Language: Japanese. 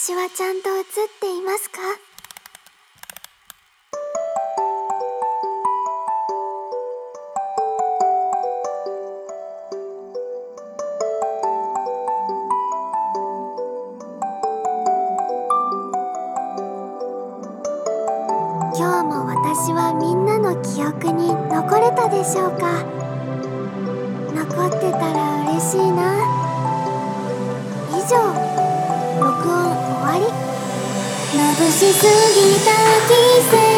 私はちゃんと映っていますか？今日も私はみんなの記憶に残れたでしょうか？残ってたら嬉しいな。以上。録音終わり。眩しすぎた季節